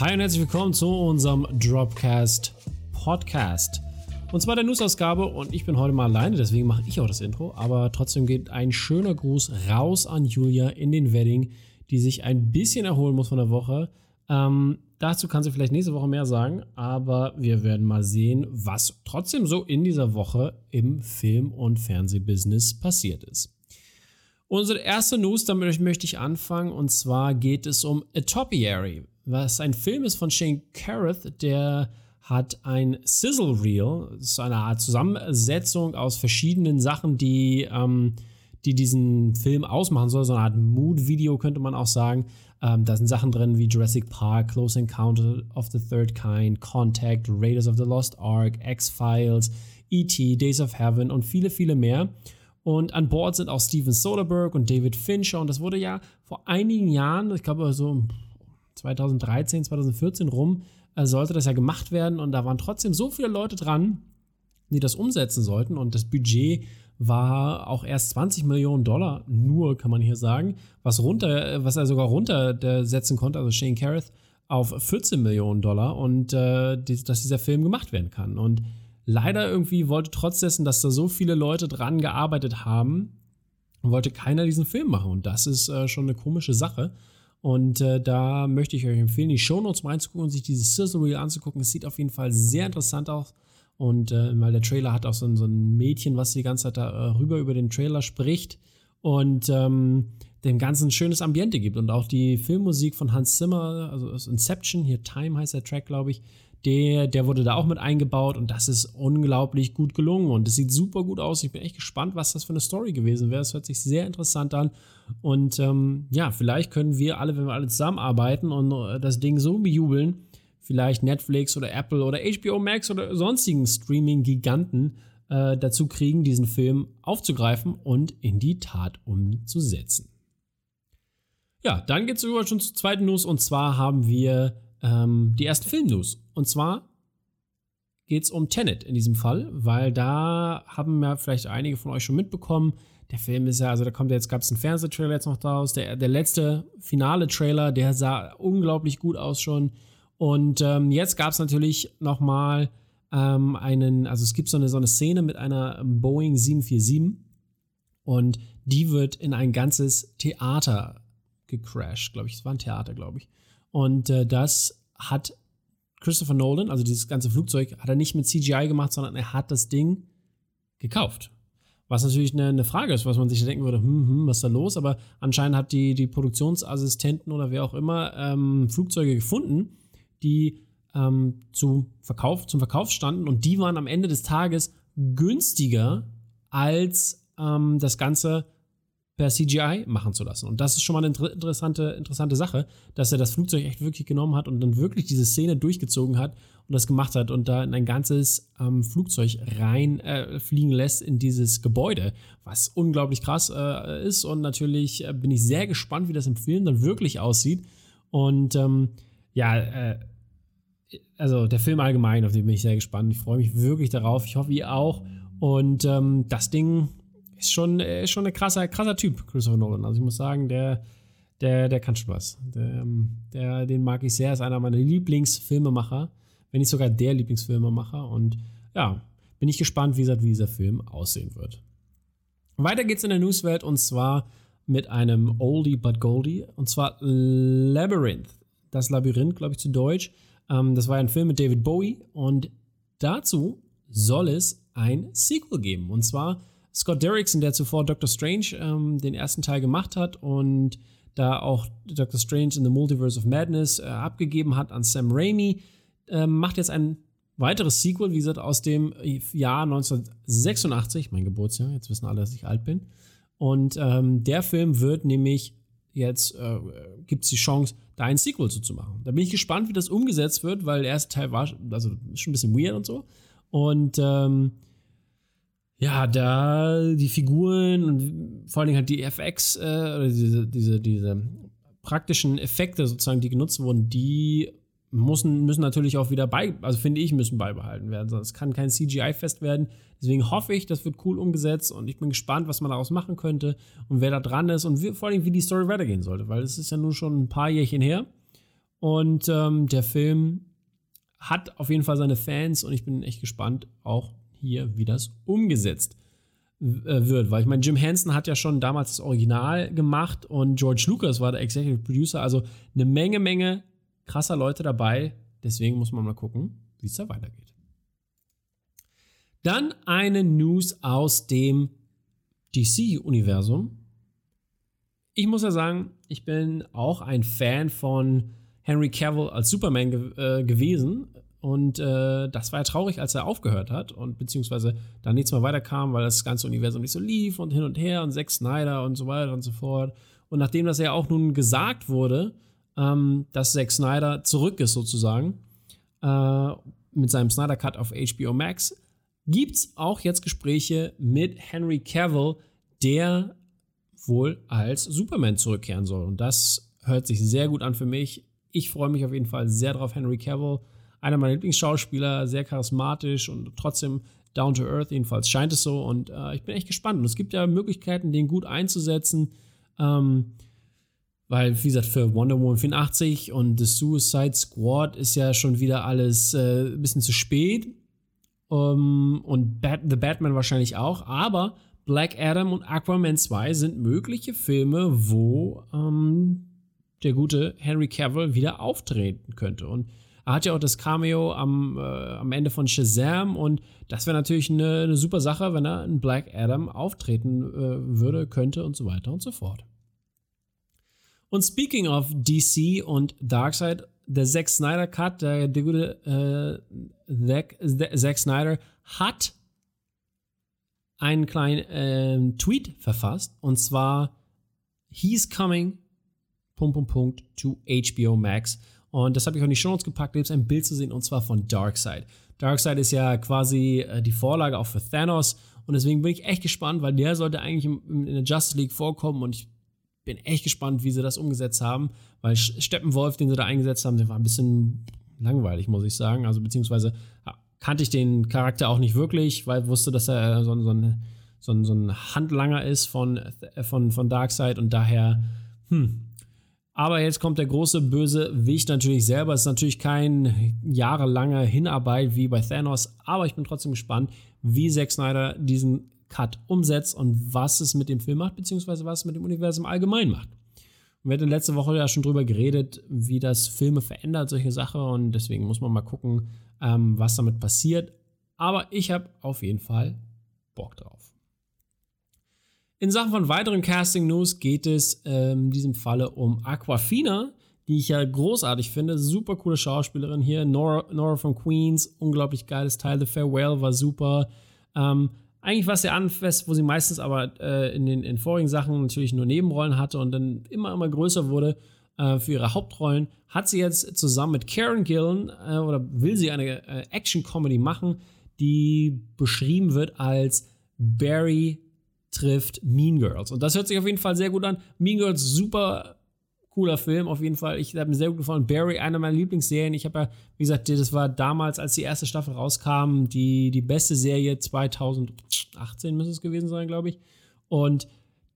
Hi und herzlich willkommen zu unserem Dropcast Podcast. Und zwar der News-Ausgabe und ich bin heute mal alleine, deswegen mache ich auch das Intro. Aber trotzdem geht ein schöner Gruß raus an Julia in den Wedding, die sich ein bisschen erholen muss von der Woche. Ähm, dazu kann sie vielleicht nächste Woche mehr sagen, aber wir werden mal sehen, was trotzdem so in dieser Woche im Film- und Fernsehbusiness passiert ist. Unsere erste News, damit möchte ich anfangen, und zwar geht es um A Topiary, was ein Film ist von Shane Carruth, der hat ein Sizzle Reel, das ist eine Art Zusammensetzung aus verschiedenen Sachen, die, ähm, die diesen Film ausmachen soll, so eine Art Mood-Video könnte man auch sagen. Ähm, da sind Sachen drin wie Jurassic Park, Close Encounter of the Third Kind, Contact, Raiders of the Lost Ark, X-Files, E.T., Days of Heaven und viele, viele mehr. Und an Bord sind auch Steven Soderbergh und David Fincher. Und das wurde ja vor einigen Jahren, ich glaube so 2013, 2014 rum, äh, sollte das ja gemacht werden. Und da waren trotzdem so viele Leute dran, die das umsetzen sollten. Und das Budget war auch erst 20 Millionen Dollar, nur kann man hier sagen, was runter, was er sogar runtersetzen konnte, also Shane Carruth, auf 14 Millionen Dollar und äh, dass dieser Film gemacht werden kann. Und leider irgendwie wollte trotz dessen, dass da so viele Leute dran gearbeitet haben, wollte keiner diesen Film machen. Und das ist äh, schon eine komische Sache. Und äh, da möchte ich euch empfehlen, die Shownotes mal reinzugucken und sich dieses Sizzle Reel anzugucken. Es sieht auf jeden Fall sehr interessant aus. Und äh, weil der Trailer hat auch so ein, so ein Mädchen, was die ganze Zeit da äh, rüber über den Trailer spricht und ähm, dem Ganzen ein schönes Ambiente gibt. Und auch die Filmmusik von Hans Zimmer, also aus Inception, hier Time heißt der Track, glaube ich, der, der wurde da auch mit eingebaut und das ist unglaublich gut gelungen und es sieht super gut aus. Ich bin echt gespannt, was das für eine Story gewesen wäre. Es hört sich sehr interessant an und ähm, ja, vielleicht können wir alle, wenn wir alle zusammenarbeiten und äh, das Ding so bejubeln, vielleicht Netflix oder Apple oder HBO Max oder sonstigen Streaming-Giganten äh, dazu kriegen, diesen Film aufzugreifen und in die Tat umzusetzen. Ja, dann geht es über schon zur zweiten News und zwar haben wir ähm, die ersten Film-News. Und zwar geht es um Tenet in diesem Fall, weil da haben ja vielleicht einige von euch schon mitbekommen. Der Film ist ja, also da kommt jetzt, gab es einen Fernsehtrailer jetzt noch daraus. Der, der letzte finale Trailer, der sah unglaublich gut aus schon. Und ähm, jetzt gab es natürlich nochmal ähm, einen, also es gibt so eine, so eine Szene mit einer Boeing 747 und die wird in ein ganzes Theater gecrashed, glaube ich. Es war ein Theater, glaube ich. Und äh, das hat Christopher Nolan, also dieses ganze Flugzeug, hat er nicht mit CGI gemacht, sondern er hat das Ding gekauft. Was natürlich eine, eine Frage ist, was man sich denken würde, hm, hm, was ist da los? Aber anscheinend hat die, die Produktionsassistenten oder wer auch immer ähm, Flugzeuge gefunden, die ähm, zu Verkauf, zum Verkauf standen und die waren am Ende des Tages günstiger als ähm, das Ganze per CGI machen zu lassen. Und das ist schon mal eine interessante, interessante Sache, dass er das Flugzeug echt wirklich genommen hat und dann wirklich diese Szene durchgezogen hat und das gemacht hat und da in ein ganzes ähm, Flugzeug rein äh, lässt in dieses Gebäude, was unglaublich krass äh, ist. Und natürlich äh, bin ich sehr gespannt, wie das im Film dann wirklich aussieht. Und ähm, ja, äh, also der Film allgemein, auf den bin ich sehr gespannt. Ich freue mich wirklich darauf. Ich hoffe, ihr auch. Und ähm, das Ding ist schon, ist schon ein krasser, krasser Typ, Christopher Nolan. Also ich muss sagen, der, der, der kann schon was. Der, der, den mag ich sehr, ist einer meiner Lieblingsfilmemacher, wenn nicht sogar der Lieblingsfilmemacher. Und ja, bin ich gespannt, wie, wie dieser Film aussehen wird. Weiter geht's in der Newswelt und zwar mit einem Oldie but Goldie und zwar Labyrinth. Das Labyrinth, glaube ich, zu Deutsch. Ähm, das war ein Film mit David Bowie und dazu soll es ein Sequel geben. Und zwar Scott Derrickson, der zuvor Doctor Strange ähm, den ersten Teil gemacht hat und da auch Doctor Strange in the Multiverse of Madness äh, abgegeben hat an Sam Raimi, äh, macht jetzt ein weiteres Sequel, wie gesagt, aus dem Jahr 1986, mein Geburtsjahr, jetzt wissen alle, dass ich alt bin. Und ähm, der Film wird nämlich jetzt, äh, gibt es die Chance, da ein Sequel zu, zu machen. Da bin ich gespannt, wie das umgesetzt wird, weil der erste Teil war, also schon ein bisschen weird und so. Und ähm, ja, da die Figuren und vor allen Dingen halt die FX, äh, oder diese, diese, diese praktischen Effekte sozusagen, die genutzt wurden, die müssen, müssen natürlich auch wieder bei, also finde ich, müssen beibehalten werden. Sonst kann kein CGI-Fest werden. Deswegen hoffe ich, das wird cool umgesetzt und ich bin gespannt, was man daraus machen könnte und wer da dran ist und wie, vor allem, wie die Story weitergehen sollte, weil es ist ja nun schon ein paar Jährchen her. Und ähm, der Film hat auf jeden Fall seine Fans und ich bin echt gespannt, auch hier, wie das umgesetzt äh, wird. Weil ich meine, Jim Henson hat ja schon damals das Original gemacht und George Lucas war der Executive Producer. Also eine Menge, Menge krasser Leute dabei. Deswegen muss man mal gucken, wie es da weitergeht. Dann eine News aus dem DC-Universum. Ich muss ja sagen, ich bin auch ein Fan von Henry Cavill als Superman ge äh, gewesen. Und äh, das war ja traurig, als er aufgehört hat und beziehungsweise da nichts mehr weiterkam, weil das ganze Universum nicht so lief und hin und her und Zack Snyder und so weiter und so fort. Und nachdem das ja auch nun gesagt wurde, ähm, dass Zack Snyder zurück ist sozusagen äh, mit seinem Snyder Cut auf HBO Max, gibt es auch jetzt Gespräche mit Henry Cavill, der wohl als Superman zurückkehren soll. Und das hört sich sehr gut an für mich. Ich freue mich auf jeden Fall sehr drauf, Henry Cavill. Einer meiner Lieblingsschauspieler, sehr charismatisch und trotzdem down to earth, jedenfalls scheint es so. Und äh, ich bin echt gespannt. Und es gibt ja Möglichkeiten, den gut einzusetzen. Ähm, weil, wie gesagt, für Wonder Woman 84 und The Suicide Squad ist ja schon wieder alles äh, ein bisschen zu spät. Um, und Bat The Batman wahrscheinlich auch. Aber Black Adam und Aquaman 2 sind mögliche Filme, wo ähm, der gute Henry Cavill wieder auftreten könnte. Und er hat ja auch das Cameo am, äh, am Ende von Shazam und das wäre natürlich eine, eine, super Sache, wenn er in Black Adam auftreten äh, würde, könnte und so weiter und so fort. Und speaking of DC und Darkseid, der Zack Snyder Cut, der, der gute äh, Zack, Zack Snyder hat einen kleinen äh, Tweet verfasst und zwar He's coming Punkt, Punkt, Punkt to HBO Max. Und das habe ich auch in die Show Notes gepackt. Da gibt es ein Bild zu sehen und zwar von Darkseid. Darkseid ist ja quasi äh, die Vorlage auch für Thanos. Und deswegen bin ich echt gespannt, weil der sollte eigentlich in, der Justice League vorkommen. Und ich bin echt gespannt, wie sie das umgesetzt haben. Weil Steppenwolf, den sie da eingesetzt haben, der war ein bisschen langweilig, muss ich sagen. Also beziehungsweise ja, kannte ich den Charakter auch nicht wirklich, weil ich wusste, dass er so, so, ein, so, ein, so ein Handlanger ist von, von, von Darkseid. Und daher, hm, aber jetzt kommt der große böse Wicht natürlich selber. Es ist natürlich kein jahrelanger Hinarbeit wie bei Thanos, aber ich bin trotzdem gespannt, wie Zack Snyder diesen Cut umsetzt und was es mit dem Film macht, beziehungsweise was es mit dem Universum allgemein macht. Wir hatten letzte Woche ja schon drüber geredet, wie das Filme verändert, solche Sachen, und deswegen muss man mal gucken, ähm, was damit passiert. Aber ich habe auf jeden Fall Bock drauf. In Sachen von weiteren Casting-News geht es ähm, in diesem Falle um Aquafina, die ich ja großartig finde. Super coole Schauspielerin hier. Nora, Nora von Queens, unglaublich geiles Teil. The Farewell war super. Ähm, eigentlich es ja anfest, wo sie meistens aber äh, in den in vorigen Sachen natürlich nur Nebenrollen hatte und dann immer, immer größer wurde äh, für ihre Hauptrollen. Hat sie jetzt zusammen mit Karen Gillen äh, oder will sie eine äh, Action-Comedy machen, die beschrieben wird als Barry trifft Mean Girls. Und das hört sich auf jeden Fall sehr gut an. Mean Girls, super cooler Film, auf jeden Fall. Ich habe mir sehr gut gefallen. Barry, eine meiner Lieblingsserien. Ich habe ja, wie gesagt, das war damals, als die erste Staffel rauskam, die, die beste Serie 2018 müsste es gewesen sein, glaube ich. Und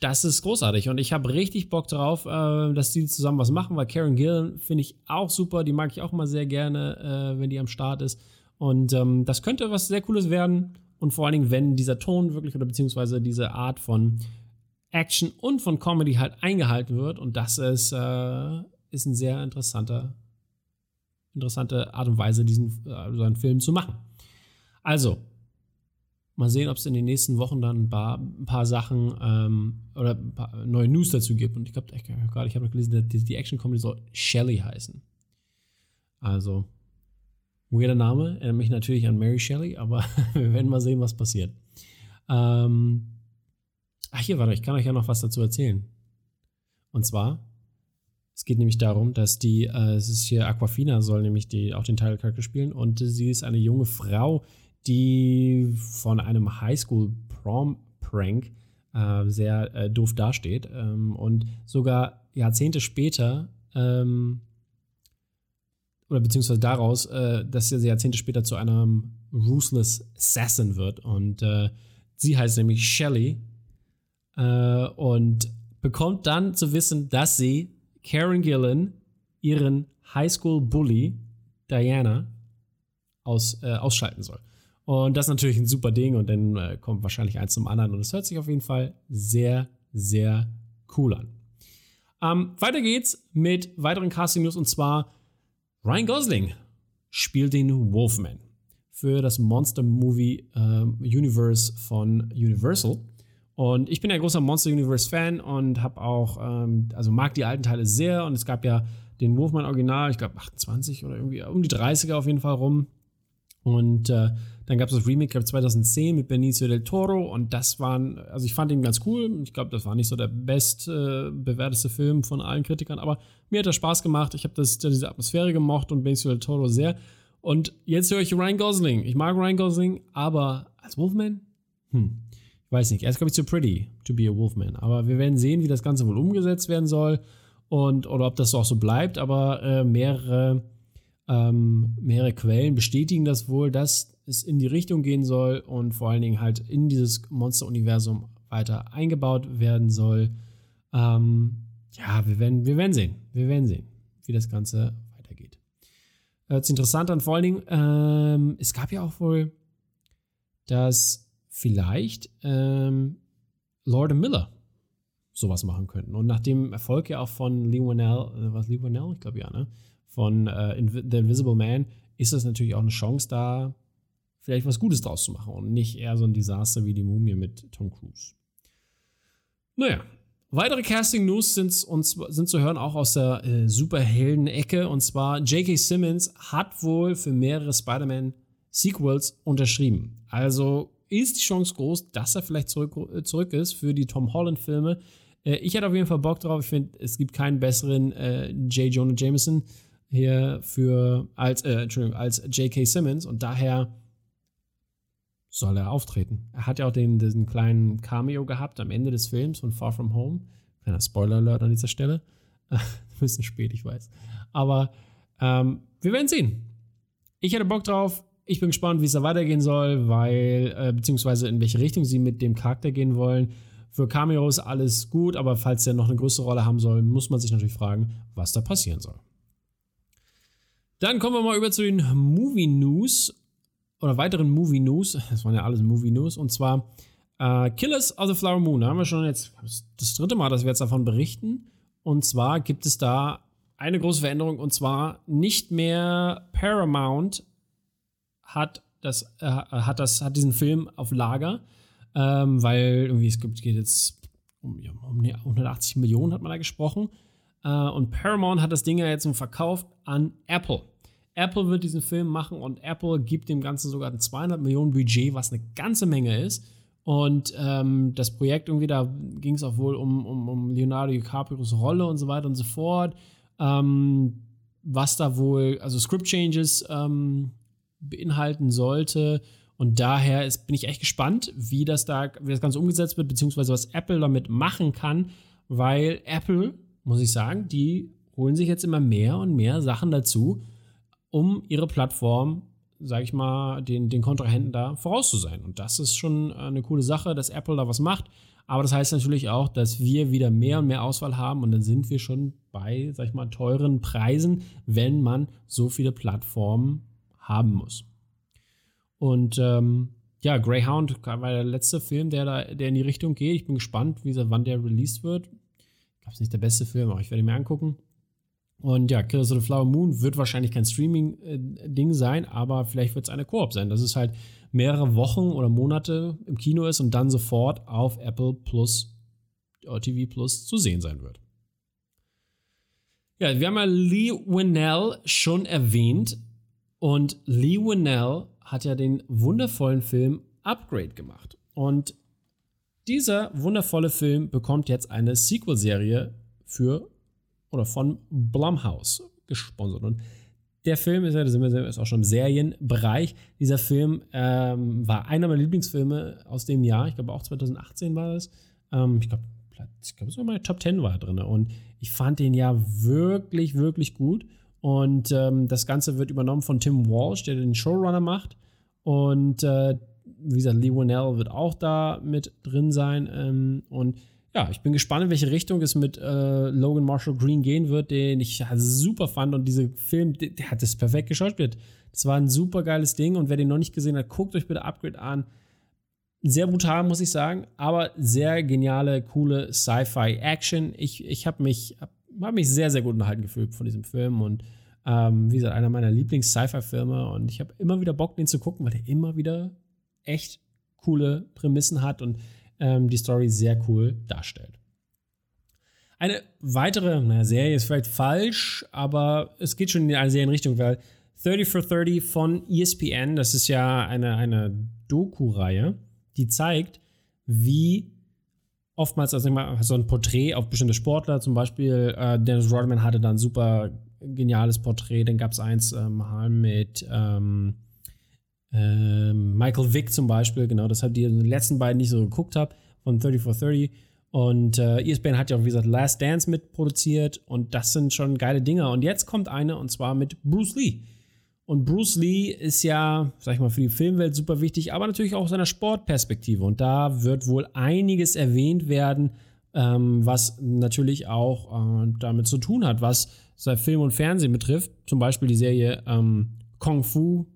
das ist großartig und ich habe richtig Bock drauf, äh, dass die zusammen was machen, weil Karen Gillen finde ich auch super, die mag ich auch mal sehr gerne, äh, wenn die am Start ist. Und ähm, das könnte was sehr Cooles werden. Und vor allen Dingen, wenn dieser Ton wirklich oder beziehungsweise diese Art von Action und von Comedy halt eingehalten wird. Und das ist, äh, ist ein sehr interessanter, interessante Art und Weise, diesen äh, so einen Film zu machen. Also, mal sehen, ob es in den nächsten Wochen dann ein paar, ein paar Sachen ähm, oder paar neue News dazu gibt. Und ich glaube, gerade ich habe noch gelesen, die, die Action-Comedy soll Shelly heißen. Also, Weirder Name, erinnert mich natürlich an Mary Shelley, aber wir werden mal sehen, was passiert. Ähm, ach, hier, warte, ich kann euch ja noch was dazu erzählen. Und zwar, es geht nämlich darum, dass die, äh, es ist hier Aquafina, soll nämlich die, auch den Teilcharakter spielen und sie ist eine junge Frau, die von einem Highschool-Prom-Prank äh, sehr äh, doof dasteht ähm, und sogar Jahrzehnte später ähm, oder beziehungsweise daraus, äh, dass sie Jahrzehnte später zu einem Ruthless Assassin wird. Und äh, sie heißt nämlich Shelley äh, und bekommt dann zu wissen, dass sie Karen Gillen ihren High School Bully Diana aus, äh, ausschalten soll. Und das ist natürlich ein super Ding und dann äh, kommt wahrscheinlich eins zum anderen und es hört sich auf jeden Fall sehr, sehr cool an. Ähm, weiter geht's mit weiteren Casting News und zwar Ryan Gosling spielt den Wolfman für das Monster Movie äh, Universe von Universal. Und ich bin ein großer Monster Universe Fan und habe auch, ähm, also mag die alten Teile sehr. Und es gab ja den Wolfman Original, ich glaube 28 oder irgendwie um die 30er auf jeden Fall rum. Und äh, dann gab es das Remake, glaube 2010 mit Benicio del Toro und das waren, also ich fand ihn ganz cool. Ich glaube, das war nicht so der best äh, bewerteste Film von allen Kritikern, aber mir hat das Spaß gemacht. Ich habe diese Atmosphäre gemocht und Benicio del Toro sehr. Und jetzt höre ich Ryan Gosling. Ich mag Ryan Gosling, aber als Wolfman? Hm. Ich weiß nicht. Er ist, glaube ich, zu pretty to be a Wolfman. Aber wir werden sehen, wie das Ganze wohl umgesetzt werden soll und oder ob das auch so bleibt. Aber äh, mehrere, ähm, mehrere Quellen bestätigen das wohl, dass es in die Richtung gehen soll und vor allen Dingen halt in dieses Monster-Universum weiter eingebaut werden soll. Ähm, ja, wir werden, wir werden sehen. Wir werden sehen, wie das Ganze weitergeht. Hört sich interessant an. Vor allen Dingen, ähm, es gab ja auch wohl, dass vielleicht ähm, Lord Miller sowas machen könnten. Und nach dem Erfolg ja auch von Lee Winnell, äh, was Lee Winnell? Ich glaube ja, ne? Von äh, The Invisible Man ist das natürlich auch eine Chance da, vielleicht was Gutes draus zu machen und nicht eher so ein Desaster wie die Mumie mit Tom Cruise. Naja, weitere Casting-News sind, sind zu hören auch aus der äh, Superhelden-Ecke und zwar J.K. Simmons hat wohl für mehrere Spider-Man-Sequels unterschrieben. Also ist die Chance groß, dass er vielleicht zurück, äh, zurück ist für die Tom Holland-Filme. Äh, ich hätte auf jeden Fall Bock drauf. Ich finde, es gibt keinen besseren äh, J. Jonah Jameson hier für als, äh, Entschuldigung, als J.K. Simmons und daher soll er auftreten. Er hat ja auch den, diesen kleinen Cameo gehabt am Ende des Films von Far From Home. Kleiner Spoiler-Alert an dieser Stelle. Ein bisschen spät, ich weiß. Aber ähm, wir werden sehen. Ich hätte Bock drauf. Ich bin gespannt, wie es da weitergehen soll, weil, äh, beziehungsweise in welche Richtung sie mit dem Charakter gehen wollen. Für Cameos alles gut, aber falls er noch eine größere Rolle haben soll, muss man sich natürlich fragen, was da passieren soll. Dann kommen wir mal über zu den Movie News oder weiteren Movie News. Das waren ja alles Movie News. Und zwar äh, Killers of the Flower Moon. Da haben wir schon jetzt das dritte Mal, dass wir jetzt davon berichten. Und zwar gibt es da eine große Veränderung. Und zwar nicht mehr Paramount hat, das, äh, hat, das, hat diesen Film auf Lager. Ähm, weil irgendwie es gibt, geht jetzt um, um 180 Millionen hat man da gesprochen. Äh, und Paramount hat das Ding ja jetzt verkauft an Apple. Apple wird diesen Film machen und Apple gibt dem Ganzen sogar ein 200 Millionen Budget, was eine ganze Menge ist. Und ähm, das Projekt irgendwie, da ging es auch wohl um, um, um Leonardo DiCaprios Rolle und so weiter und so fort. Ähm, was da wohl, also Script Changes ähm, beinhalten sollte. Und daher ist, bin ich echt gespannt, wie das da, wie das Ganze umgesetzt wird, beziehungsweise was Apple damit machen kann, weil Apple, muss ich sagen, die holen sich jetzt immer mehr und mehr Sachen dazu, um ihre Plattform, sage ich mal, den, den Kontrahenten da voraus zu sein. Und das ist schon eine coole Sache, dass Apple da was macht. Aber das heißt natürlich auch, dass wir wieder mehr und mehr Auswahl haben und dann sind wir schon bei, sag ich mal, teuren Preisen, wenn man so viele Plattformen haben muss. Und ähm, ja, Greyhound war der letzte Film, der da, der in die Richtung geht. Ich bin gespannt, wie wann der released wird. Ich glaube, es ist nicht der beste Film, aber ich werde ihn mir angucken. Und ja, Killers of the Flower Moon wird wahrscheinlich kein Streaming-Ding sein, aber vielleicht wird es eine Koop sein, dass es halt mehrere Wochen oder Monate im Kino ist und dann sofort auf Apple Plus, TV Plus zu sehen sein wird. Ja, wir haben ja Lee Winnell schon erwähnt und Lee Winnell hat ja den wundervollen Film Upgrade gemacht. Und dieser wundervolle Film bekommt jetzt eine Sequel-Serie für oder von Blumhouse gesponsert. Und der Film ist ja, da sind wir ist auch schon im Serienbereich. Dieser Film ähm, war einer meiner Lieblingsfilme aus dem Jahr. Ich glaube auch 2018 war das. Ähm, ich glaube, ich glaube, sogar meine Top 10 war drin. Und ich fand den ja wirklich, wirklich gut. Und ähm, das Ganze wird übernommen von Tim Walsh, der den Showrunner macht. Und äh, wie gesagt, Lee Winnell wird auch da mit drin sein. Ähm, und ja, ich bin gespannt, in welche Richtung es mit äh, Logan Marshall Green gehen wird, den ich super fand. Und dieser Film, der, der hat das perfekt geschauspielt. Das war ein super geiles Ding. Und wer den noch nicht gesehen hat, guckt euch bitte Upgrade an. Sehr brutal, muss ich sagen, aber sehr geniale, coole Sci-Fi-Action. Ich, ich habe mich, hab, hab mich sehr, sehr gut unterhalten gefühlt von diesem Film. Und ähm, wie gesagt, einer meiner Lieblings-Sci-Fi-Filme. Und ich habe immer wieder Bock, den zu gucken, weil der immer wieder echt coole Prämissen hat. Und ähm, die Story sehr cool darstellt. Eine weitere naja, Serie ist vielleicht falsch, aber es geht schon in eine Serienrichtung, weil 30 for 30 von ESPN, das ist ja eine, eine Doku-Reihe, die zeigt, wie oftmals also mal, so ein Porträt auf bestimmte Sportler, zum Beispiel äh, Dennis Rodman hatte da ein super geniales Porträt, dann gab es eins ähm, mit ähm, ähm, Michael Vick zum Beispiel, genau, das habt ihr in den letzten beiden nicht so geguckt habt, von 30 for 30. Und äh, ESPN hat ja auch, wie gesagt, Last Dance mitproduziert und das sind schon geile Dinger. Und jetzt kommt eine und zwar mit Bruce Lee. Und Bruce Lee ist ja, sag ich mal, für die Filmwelt super wichtig, aber natürlich auch aus seiner Sportperspektive. Und da wird wohl einiges erwähnt werden, ähm, was natürlich auch äh, damit zu tun hat, was sein Film und Fernsehen betrifft. Zum Beispiel die Serie ähm, Kung Fu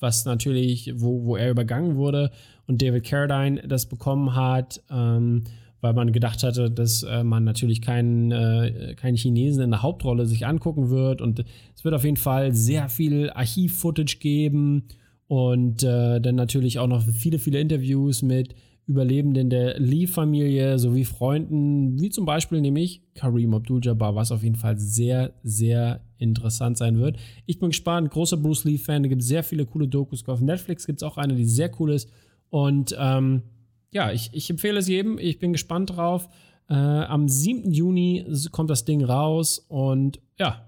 was natürlich, wo, wo er übergangen wurde und David Carradine das bekommen hat, ähm, weil man gedacht hatte, dass äh, man natürlich keinen, äh, keinen Chinesen in der Hauptrolle sich angucken wird. Und es wird auf jeden Fall sehr viel Archiv-Footage geben und äh, dann natürlich auch noch viele, viele Interviews mit Überlebenden der Lee-Familie sowie Freunden, wie zum Beispiel nämlich Kareem Abdul-Jabbar, was auf jeden Fall sehr, sehr interessant sein wird. Ich bin gespannt, großer Bruce Lee-Fan, da gibt es sehr viele coole Dokus. Auf Netflix gibt es auch eine, die sehr cool ist. Und ähm, ja, ich, ich empfehle es jedem, ich bin gespannt drauf. Äh, am 7. Juni kommt das Ding raus und ja,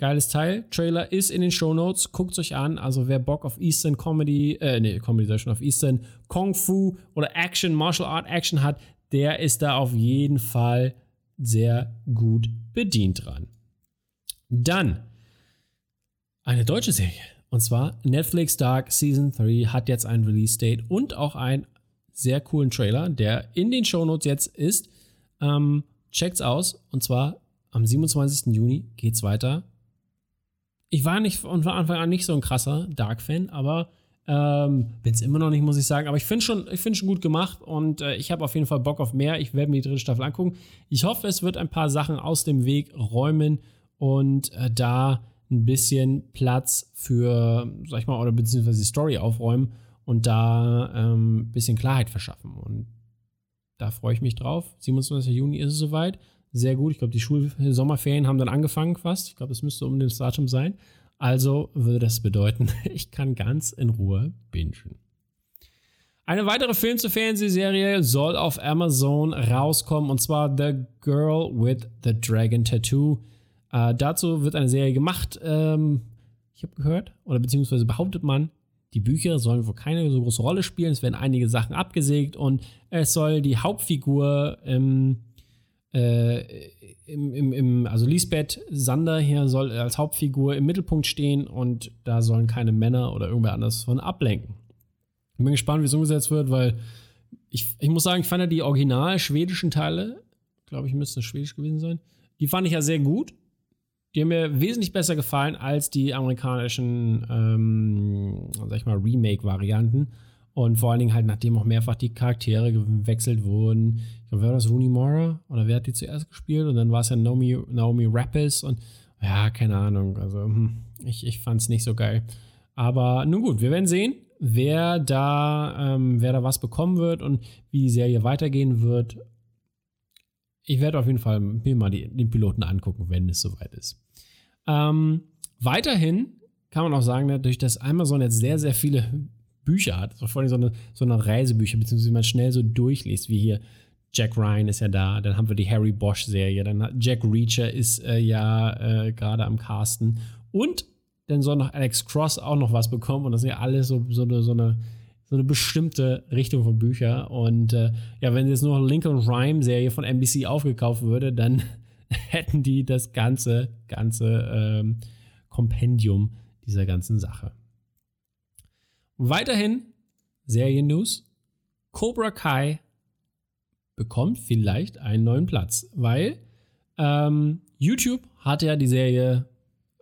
Geiles Teil. Trailer ist in den Show Notes. Guckt euch an. Also wer Bock auf Eastern Comedy, äh, nee, Comedy sei schon auf Eastern Kung Fu oder Action, Martial Art Action hat, der ist da auf jeden Fall sehr gut bedient dran. Dann eine deutsche Serie. Und zwar Netflix Dark Season 3 hat jetzt ein Release Date und auch einen sehr coolen Trailer, der in den Show Notes jetzt ist. Ähm, checkt's aus. Und zwar am 27. Juni geht's weiter ich war nicht von Anfang an nicht so ein krasser Dark-Fan, aber ähm, bin es immer noch nicht, muss ich sagen. Aber ich finde schon, schon gut gemacht und äh, ich habe auf jeden Fall Bock auf mehr. Ich werde mir die dritte Staffel angucken. Ich hoffe, es wird ein paar Sachen aus dem Weg räumen und äh, da ein bisschen Platz für, sag ich mal, oder beziehungsweise die Story aufräumen und da ähm, ein bisschen Klarheit verschaffen. Und da freue ich mich drauf. 27. Juni ist es soweit sehr gut. Ich glaube, die Schul-Sommerferien haben dann angefangen fast. Ich glaube, es müsste um das Datum sein. Also würde das bedeuten, ich kann ganz in Ruhe bingen. Eine weitere Film- zu Fernsehserie soll auf Amazon rauskommen und zwar The Girl with the Dragon Tattoo. Äh, dazu wird eine Serie gemacht. Ähm, ich habe gehört, oder beziehungsweise behauptet man, die Bücher sollen wohl keine so große Rolle spielen. Es werden einige Sachen abgesägt und es soll die Hauptfigur ähm, äh, im, im, im, also Lisbeth Sander hier soll als Hauptfigur im Mittelpunkt stehen und da sollen keine Männer oder irgendwer anders von ablenken. Ich bin gespannt, wie es umgesetzt wird, weil ich, ich muss sagen, ich fand ja die original schwedischen Teile, glaube ich, müsste schwedisch gewesen sein, die fand ich ja sehr gut. Die haben mir wesentlich besser gefallen als die amerikanischen, ähm, sag ich mal, Remake-Varianten. Und vor allen Dingen halt, nachdem auch mehrfach die Charaktere gewechselt wurden. Ich glaube, wer war das? Rooney Mara? Oder wer hat die zuerst gespielt? Und dann war es ja Naomi, Naomi Rappes und ja, keine Ahnung. Also, hm, ich, ich fand es nicht so geil. Aber nun gut, wir werden sehen, wer da, ähm, wer da was bekommen wird und wie die Serie weitergehen wird. Ich werde auf jeden Fall mir mal die, den Piloten angucken, wenn es soweit ist. Ähm, weiterhin kann man auch sagen, dadurch, dass Amazon jetzt sehr, sehr viele Bücher hat. Vor allem so eine, so eine Reisebücher, beziehungsweise man schnell so durchliest, wie hier Jack Ryan ist ja da, dann haben wir die Harry Bosch-Serie, dann hat Jack Reacher ist äh, ja äh, gerade am Casten und dann soll noch Alex Cross auch noch was bekommen und das ist ja alles so, so, eine, so, eine, so eine bestimmte Richtung von Büchern und äh, ja, wenn jetzt nur Lincoln Rhyme-Serie von NBC aufgekauft würde, dann hätten die das ganze, ganze ähm, Kompendium dieser ganzen Sache. Weiterhin Serien-News. Cobra Kai bekommt vielleicht einen neuen Platz, weil ähm, YouTube hat ja die Serie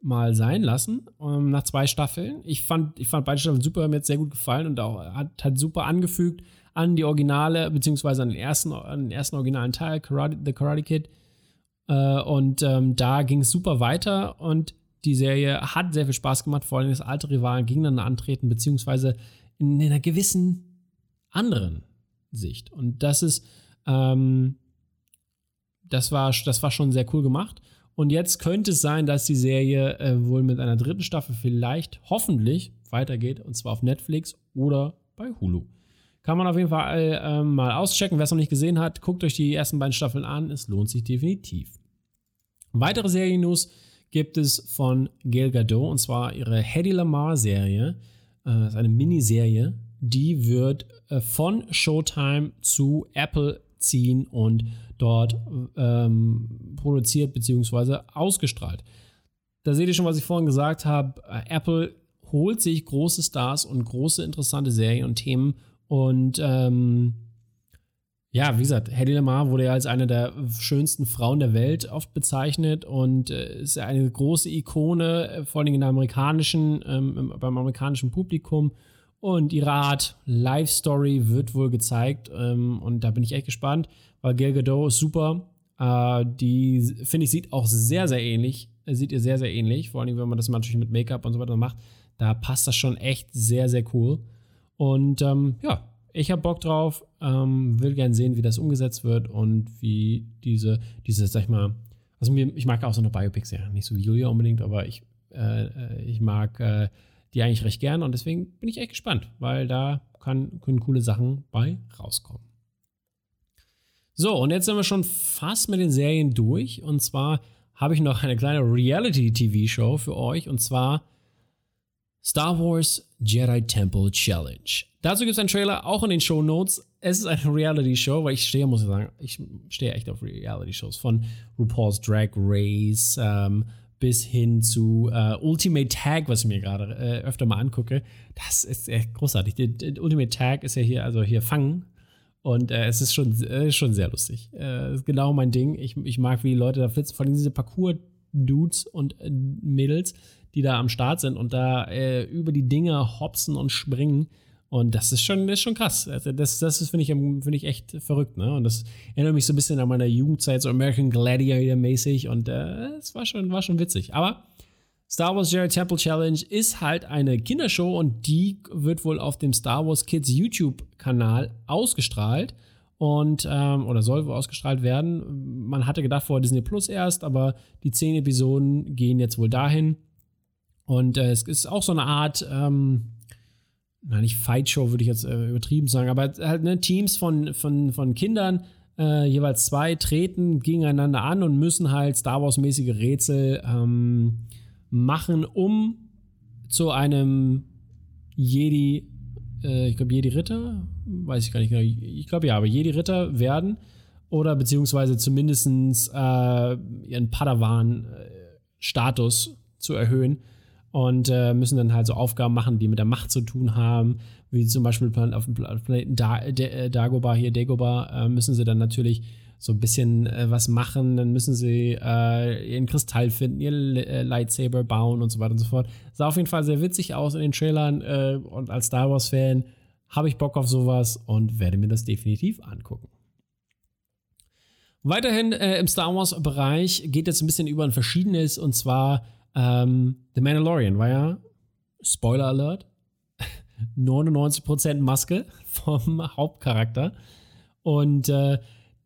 mal sein lassen ähm, nach zwei Staffeln. Ich fand, ich fand beide Staffeln super, mir hat sehr gut gefallen und auch hat, hat super angefügt an die Originale, beziehungsweise an den ersten, an den ersten originalen Teil, Karate, The Karate Kid. Äh, und ähm, da ging es super weiter und die Serie hat sehr viel Spaß gemacht, vor allem das alte Rivalen gegeneinander antreten, beziehungsweise in einer gewissen anderen Sicht. Und das ist, ähm, das war, das war schon sehr cool gemacht. Und jetzt könnte es sein, dass die Serie äh, wohl mit einer dritten Staffel vielleicht, hoffentlich, weitergeht. Und zwar auf Netflix oder bei Hulu. Kann man auf jeden Fall äh, mal auschecken. Wer es noch nicht gesehen hat, guckt euch die ersten beiden Staffeln an. Es lohnt sich definitiv. Weitere Serien-News gibt es von Gail Gadot und zwar ihre Hedy Lamar-Serie. Äh, das ist eine Miniserie. Die wird äh, von Showtime zu Apple ziehen und dort ähm, produziert bzw. ausgestrahlt. Da seht ihr schon, was ich vorhin gesagt habe. Äh, Apple holt sich große Stars und große interessante Serien und Themen und ähm, ja, wie gesagt, Hedy Lamar wurde ja als eine der schönsten Frauen der Welt oft bezeichnet und äh, ist eine große Ikone, äh, vor allem in der amerikanischen, ähm, beim amerikanischen Publikum. Und ihre Art Life Story wird wohl gezeigt. Ähm, und da bin ich echt gespannt, weil Gal Gadot ist super. Äh, die, finde ich, sieht auch sehr, sehr ähnlich. Äh, sieht ihr sehr, sehr ähnlich. Vor allem, wenn man das natürlich mit Make-up und so weiter macht. Da passt das schon echt sehr, sehr cool. Und ähm, ja, ich habe Bock drauf, ähm, will gern sehen, wie das umgesetzt wird und wie diese, diese, sag ich mal, also mir, ich mag auch so eine Biopics, ja, nicht so wie Julia unbedingt, aber ich, äh, äh, ich mag äh, die eigentlich recht gern und deswegen bin ich echt gespannt, weil da kann, können coole Sachen bei rauskommen. So, und jetzt sind wir schon fast mit den Serien durch und zwar habe ich noch eine kleine Reality-TV-Show für euch und zwar Star Wars Jedi Temple Challenge. Dazu gibt es einen Trailer, auch in den Show Notes. Es ist eine Reality-Show, weil ich stehe, muss ich sagen, ich stehe echt auf Reality-Shows. Von RuPaul's Drag Race ähm, bis hin zu äh, Ultimate Tag, was ich mir gerade äh, öfter mal angucke. Das ist echt großartig. Die, die Ultimate Tag ist ja hier, also hier Fangen. Und äh, es ist schon, äh, schon sehr lustig. Äh, ist genau mein Ding. Ich, ich mag, wie die Leute da flitzen. Vor allem diese Parcours-Dudes und äh, Mädels die da am Start sind und da äh, über die Dinge hopsen und springen. Und das ist schon, ist schon krass. Das, das finde ich, find ich echt verrückt. Ne? Und das erinnert mich so ein bisschen an meine Jugendzeit, so American Gladiator-mäßig. Und es äh, war, schon, war schon witzig. Aber Star Wars Jedi Temple Challenge ist halt eine Kindershow und die wird wohl auf dem Star Wars Kids YouTube-Kanal ausgestrahlt und ähm, oder soll wohl ausgestrahlt werden. Man hatte gedacht vor Disney Plus erst, aber die zehn Episoden gehen jetzt wohl dahin. Und äh, es ist auch so eine Art, ähm, na nicht Fight Show würde ich jetzt äh, übertrieben sagen, aber halt ne, Teams von, von, von Kindern, äh, jeweils zwei, treten gegeneinander an und müssen halt Star Wars-mäßige Rätsel ähm, machen, um zu einem Jedi, äh, ich glaube Jedi-Ritter, weiß ich gar nicht genau, ich glaube ja, aber Jedi-Ritter werden oder beziehungsweise zumindest äh, ihren Padawan-Status zu erhöhen und äh, müssen dann halt so Aufgaben machen, die mit der Macht zu tun haben, wie zum Beispiel auf dem Planeten da äh, Dagobah, hier Dagobah, äh, müssen sie dann natürlich so ein bisschen äh, was machen, dann müssen sie äh, ihren Kristall finden, ihr äh, Lightsaber bauen und so weiter und so fort. Sah auf jeden Fall sehr witzig aus in den Trailern und als Star Wars-Fan habe ich Bock auf sowas und werde mir das definitiv angucken. Weiterhin im Star Wars-Bereich geht jetzt ein bisschen über ein verschiedenes und zwar ähm, The Mandalorian war ja, Spoiler Alert, 99% Maske vom Hauptcharakter. Und äh,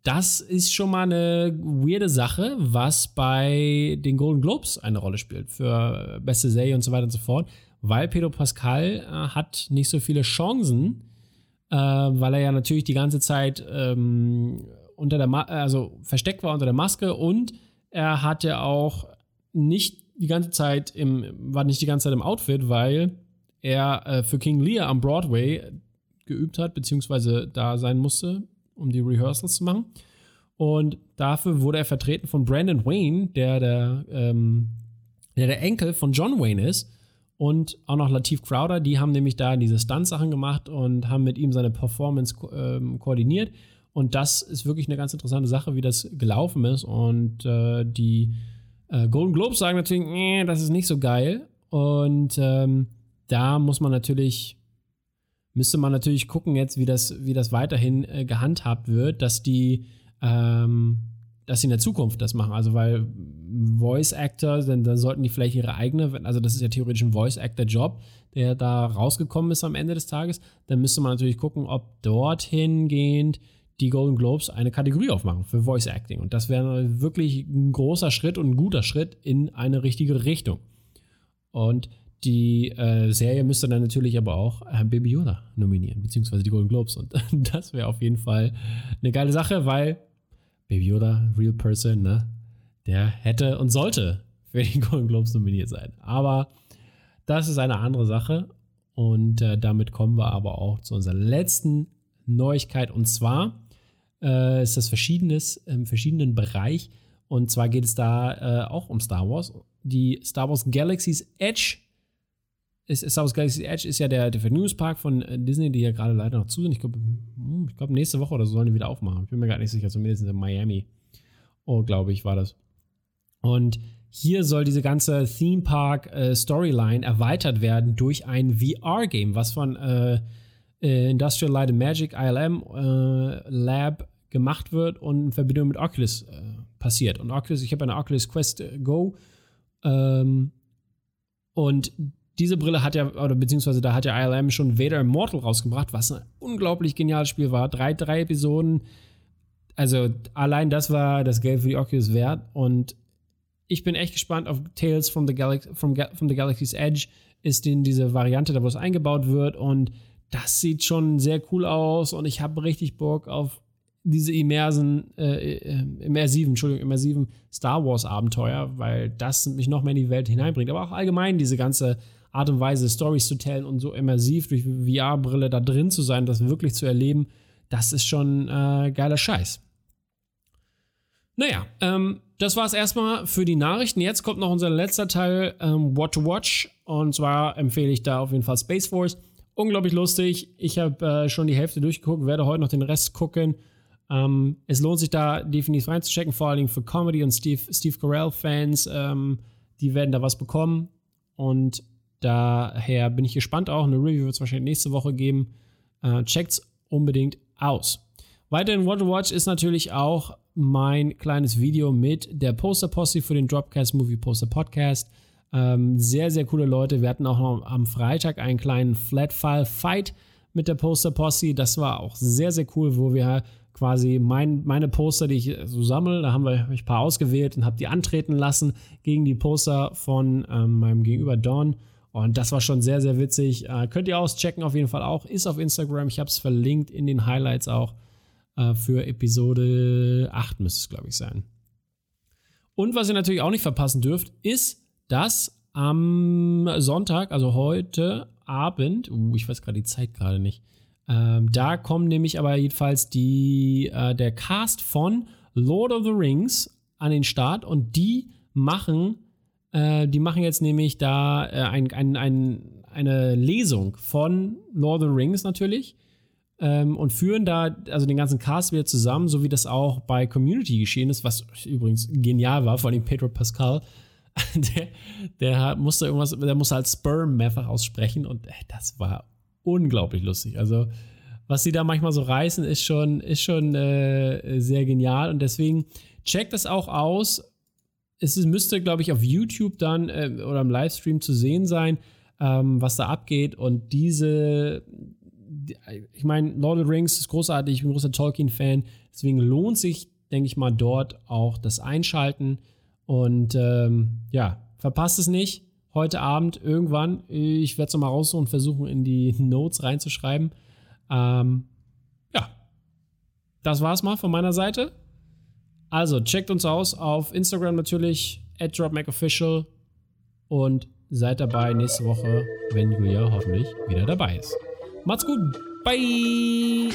das ist schon mal eine weirde Sache, was bei den Golden Globes eine Rolle spielt für beste Serie und so weiter und so fort, weil Pedro Pascal äh, hat nicht so viele Chancen, äh, weil er ja natürlich die ganze Zeit ähm, unter der Ma also versteckt war unter der Maske und er hatte auch nicht die ganze Zeit im, war nicht die ganze Zeit im Outfit, weil er äh, für King Lear am Broadway geübt hat, beziehungsweise da sein musste, um die Rehearsals zu machen. Und dafür wurde er vertreten von Brandon Wayne, der der, ähm, der, der Enkel von John Wayne ist. Und auch noch Latif Crowder, die haben nämlich da diese Stunt-Sachen gemacht und haben mit ihm seine Performance ko ähm, koordiniert. Und das ist wirklich eine ganz interessante Sache, wie das gelaufen ist. Und äh, die äh, Golden Globes sagen natürlich, nee, das ist nicht so geil. Und ähm, da muss man natürlich, müsste man natürlich gucken jetzt, wie das, wie das weiterhin äh, gehandhabt wird, dass die, ähm, dass sie in der Zukunft das machen. Also weil Voice Actor, dann, dann sollten die vielleicht ihre eigene, also das ist ja theoretisch ein Voice Actor Job, der da rausgekommen ist am Ende des Tages. Dann müsste man natürlich gucken, ob dorthin gehend die Golden Globes eine Kategorie aufmachen für Voice Acting. Und das wäre wirklich ein großer Schritt und ein guter Schritt in eine richtige Richtung. Und die äh, Serie müsste dann natürlich aber auch äh, Baby Yoda nominieren, beziehungsweise die Golden Globes. Und das wäre auf jeden Fall eine geile Sache, weil Baby Yoda, Real Person, ne, der hätte und sollte für die Golden Globes nominiert sein. Aber das ist eine andere Sache. Und äh, damit kommen wir aber auch zu unserer letzten Neuigkeit. Und zwar äh, ist das Verschiedenes im verschiedenen Bereich. Und zwar geht es da äh, auch um Star Wars. Die Star Wars Galaxy's Edge ist, Star Wars Galaxy's Edge ist ja der, der Vergnügungspark von äh, Disney, die ja gerade leider noch zu sind. Ich glaube, hm, ich glaub, nächste Woche oder so sollen die wieder aufmachen. Ich bin mir gar nicht sicher, zumindest in Miami. Oh, glaube ich, war das. Und hier soll diese ganze Theme Park äh, Storyline erweitert werden durch ein VR-Game, was von äh, äh Industrial Light and Magic ILM äh, Lab gemacht wird und in Verbindung mit Oculus äh, passiert. Und Oculus, ich habe eine Oculus Quest äh, Go ähm, und diese Brille hat ja, oder beziehungsweise da hat ja ILM schon Vader Immortal rausgebracht, was ein unglaublich geniales Spiel war. Drei, drei Episoden. Also allein das war das Geld für die Oculus wert. Und ich bin echt gespannt auf Tales from the, Galax from, from the Galaxy's Edge. Ist in diese Variante, da wo es eingebaut wird. Und das sieht schon sehr cool aus. Und ich habe richtig Bock auf diese immersen, äh, äh, immersiven, Entschuldigung, immersiven Star Wars Abenteuer, weil das mich noch mehr in die Welt hineinbringt. Aber auch allgemein diese ganze Art und Weise, Stories zu tellen und so immersiv durch VR-Brille da drin zu sein, das wirklich zu erleben, das ist schon äh, geiler Scheiß. Naja, ähm, das war es erstmal für die Nachrichten. Jetzt kommt noch unser letzter Teil, ähm, What to Watch. Und zwar empfehle ich da auf jeden Fall Space Force. Unglaublich lustig. Ich habe äh, schon die Hälfte durchgeguckt, werde heute noch den Rest gucken. Ähm, es lohnt sich da definitiv reinzuchecken, vor allen Dingen für Comedy und Steve, Steve Carell-Fans. Ähm, die werden da was bekommen. Und daher bin ich gespannt auch. Eine Review wird es wahrscheinlich nächste Woche geben. Äh, checkt's unbedingt aus. Weiterhin What to Watch ist natürlich auch mein kleines Video mit der Poster Posse für den Dropcast Movie Poster Podcast. Ähm, sehr, sehr coole Leute. Wir hatten auch noch am Freitag einen kleinen Flat File Fight mit der Poster Posse. Das war auch sehr, sehr cool, wo wir quasi mein, meine Poster, die ich so sammle, da haben wir ein paar ausgewählt und habe die antreten lassen gegen die Poster von ähm, meinem Gegenüber Don. Und das war schon sehr, sehr witzig. Äh, könnt ihr auschecken, auf jeden Fall auch. Ist auf Instagram. Ich habe es verlinkt in den Highlights auch. Äh, für Episode 8 müsste es, glaube ich, sein. Und was ihr natürlich auch nicht verpassen dürft, ist, dass am Sonntag, also heute Abend, uh, ich weiß gerade die Zeit gerade nicht, ähm, da kommen nämlich aber jedenfalls die, äh, der Cast von Lord of the Rings an den Start und die machen, äh, die machen jetzt nämlich da äh, ein, ein, ein, eine Lesung von Lord of the Rings natürlich ähm, und führen da also den ganzen Cast wieder zusammen, so wie das auch bei Community geschehen ist, was übrigens genial war, vor allem Pedro Pascal. Der, der musste irgendwas, der musste halt Sperm mehrfach aussprechen und äh, das war unglaublich lustig. Also, was sie da manchmal so reißen, ist schon, ist schon äh, sehr genial. Und deswegen checkt das auch aus. Es müsste, glaube ich, auf YouTube dann äh, oder im Livestream zu sehen sein, ähm, was da abgeht. Und diese, ich meine, Lord of the Rings ist großartig, ich bin ein großer Tolkien-Fan. Deswegen lohnt sich, denke ich mal, dort auch das Einschalten. Und ähm, ja, verpasst es nicht heute Abend irgendwann. Ich werde es nochmal raussuchen und versuchen, in die Notes reinzuschreiben. Ähm, ja, das war's mal von meiner Seite. Also checkt uns aus auf Instagram natürlich, at DropMacOfficial und seid dabei nächste Woche, wenn Julia hoffentlich wieder dabei ist. Macht's gut. Bye.